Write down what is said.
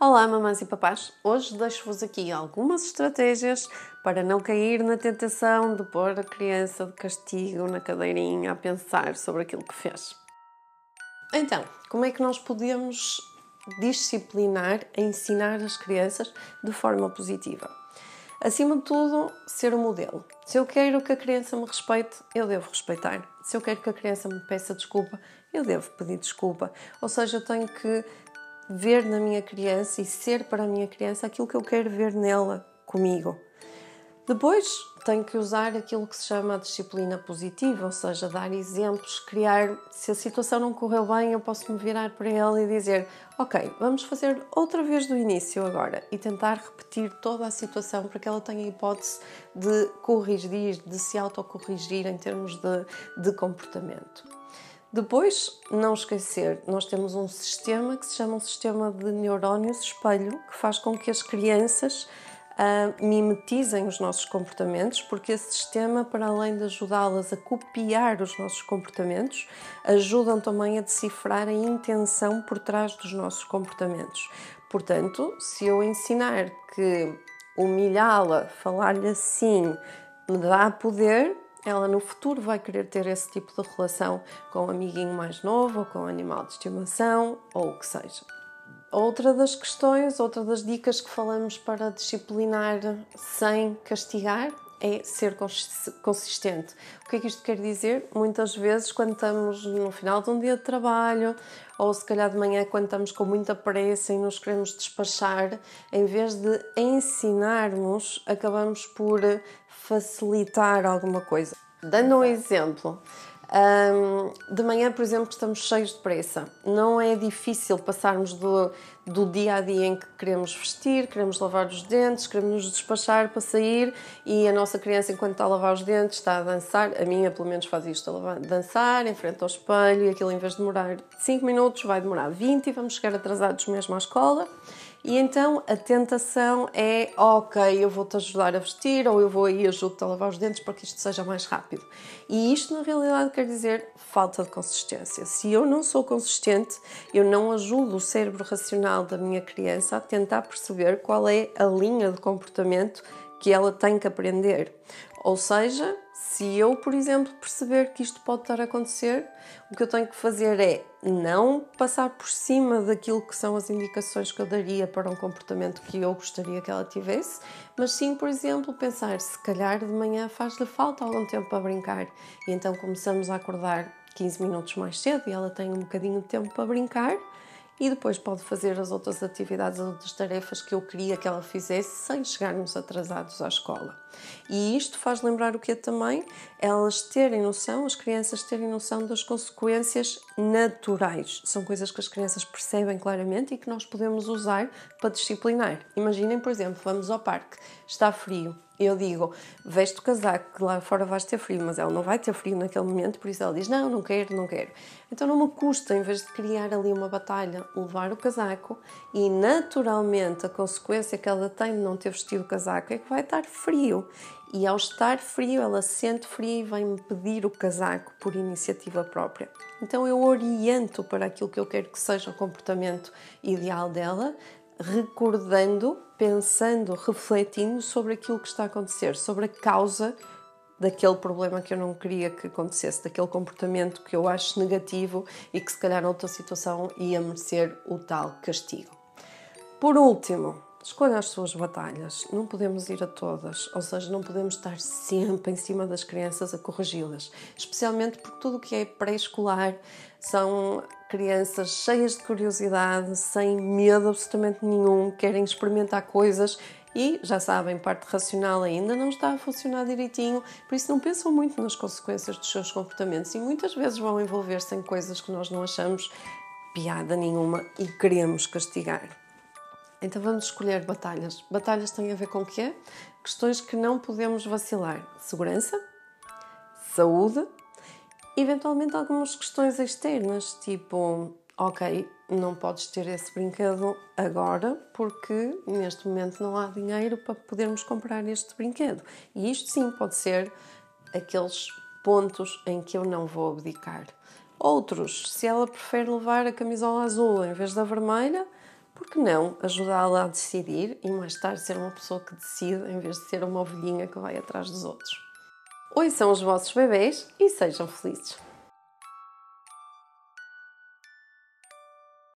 Olá, mamães e papás! Hoje deixo-vos aqui algumas estratégias para não cair na tentação de pôr a criança de castigo na cadeirinha a pensar sobre aquilo que fez. Então, como é que nós podemos disciplinar, ensinar as crianças de forma positiva? Acima de tudo, ser o modelo. Se eu quero que a criança me respeite, eu devo respeitar. Se eu quero que a criança me peça desculpa, eu devo pedir desculpa. Ou seja, eu tenho que ver na minha criança e ser para a minha criança aquilo que eu quero ver nela comigo. Depois tenho que usar aquilo que se chama a disciplina positiva, ou seja, dar exemplos, criar. Se a situação não correu bem, eu posso me virar para ela e dizer: Ok, vamos fazer outra vez do início agora e tentar repetir toda a situação para que ela tenha a hipótese de corrigir, de se autocorrigir em termos de, de comportamento. Depois, não esquecer, nós temos um sistema que se chama um sistema de neurónios espelho, que faz com que as crianças uh, mimetizem os nossos comportamentos, porque esse sistema, para além de ajudá-las a copiar os nossos comportamentos, ajudam também a decifrar a intenção por trás dos nossos comportamentos. Portanto, se eu ensinar que humilhá-la, falar-lhe assim, me dá poder, ela no futuro vai querer ter esse tipo de relação com um amiguinho mais novo, ou com um animal de estimação, ou o que seja. Outra das questões, outra das dicas que falamos para disciplinar sem castigar é ser consistente. O que é que isto quer dizer? Muitas vezes, quando estamos no final de um dia de trabalho, ou se calhar de manhã, quando estamos com muita pressa e nos queremos despachar, em vez de ensinarmos, acabamos por facilitar alguma coisa. Dando um exemplo, um, de manhã, por exemplo, estamos cheios de pressa. Não é difícil passarmos do, do dia a dia em que queremos vestir, queremos lavar os dentes, queremos nos despachar para sair e a nossa criança, enquanto está a lavar os dentes, está a dançar. A minha, pelo menos, faz isto: a dançar em frente ao espelho e aquilo, em vez de demorar 5 minutos, vai demorar 20 e vamos chegar atrasados mesmo à escola. E então a tentação é, ok, eu vou-te ajudar a vestir ou eu vou aí ajudo-te a lavar os dentes para que isto seja mais rápido. E isto na realidade quer dizer falta de consistência. Se eu não sou consistente, eu não ajudo o cérebro racional da minha criança a tentar perceber qual é a linha de comportamento que ela tem que aprender. Ou seja, se eu, por exemplo, perceber que isto pode estar a acontecer, o que eu tenho que fazer é não passar por cima daquilo que são as indicações que eu daria para um comportamento que eu gostaria que ela tivesse, mas sim, por exemplo, pensar se calhar de manhã faz-lhe falta algum tempo para brincar. E então começamos a acordar 15 minutos mais cedo e ela tem um bocadinho de tempo para brincar e depois pode fazer as outras atividades, as outras tarefas que eu queria que ela fizesse sem chegarmos atrasados à escola. E isto faz lembrar o que é também elas terem noção, as crianças terem noção das consequências naturais. São coisas que as crianças percebem claramente e que nós podemos usar para disciplinar. Imaginem, por exemplo, vamos ao parque, está frio, eu digo, veste o casaco, que lá fora vais ter frio, mas ela não vai ter frio naquele momento, por isso ela diz, não, não quero, não quero. Então não me custa, em vez de criar ali uma batalha, levar o casaco e naturalmente a consequência que ela tem de não ter vestido o casaco é que vai estar frio. E ao estar frio, ela sente frio e vem-me pedir o casaco por iniciativa própria. Então eu oriento para aquilo que eu quero que seja o comportamento ideal dela, recordando, pensando, refletindo sobre aquilo que está a acontecer, sobre a causa daquele problema que eu não queria que acontecesse, daquele comportamento que eu acho negativo e que se calhar noutra situação ia merecer o tal castigo. Por último, escolha as suas batalhas. Não podemos ir a todas, ou seja, não podemos estar sempre em cima das crianças a corrigi-las, especialmente porque tudo o que é pré-escolar são crianças cheias de curiosidade, sem medo absolutamente nenhum, querem experimentar coisas e já sabem, parte racional ainda não está a funcionar direitinho, por isso não pensam muito nas consequências dos seus comportamentos e muitas vezes vão envolver-se em coisas que nós não achamos piada nenhuma e queremos castigar. Então vamos escolher batalhas. Batalhas têm a ver com o quê? Questões que não podemos vacilar: segurança, saúde, eventualmente algumas questões externas, tipo, ok, não podes ter esse brinquedo agora porque neste momento não há dinheiro para podermos comprar este brinquedo. E isto sim pode ser aqueles pontos em que eu não vou abdicar. Outros, se ela prefere levar a camisola azul em vez da vermelha, por que não ajudá-la a decidir e mais tarde ser uma pessoa que decide em vez de ser uma ovelhinha que vai atrás dos outros? Ouçam os vossos bebês e sejam felizes!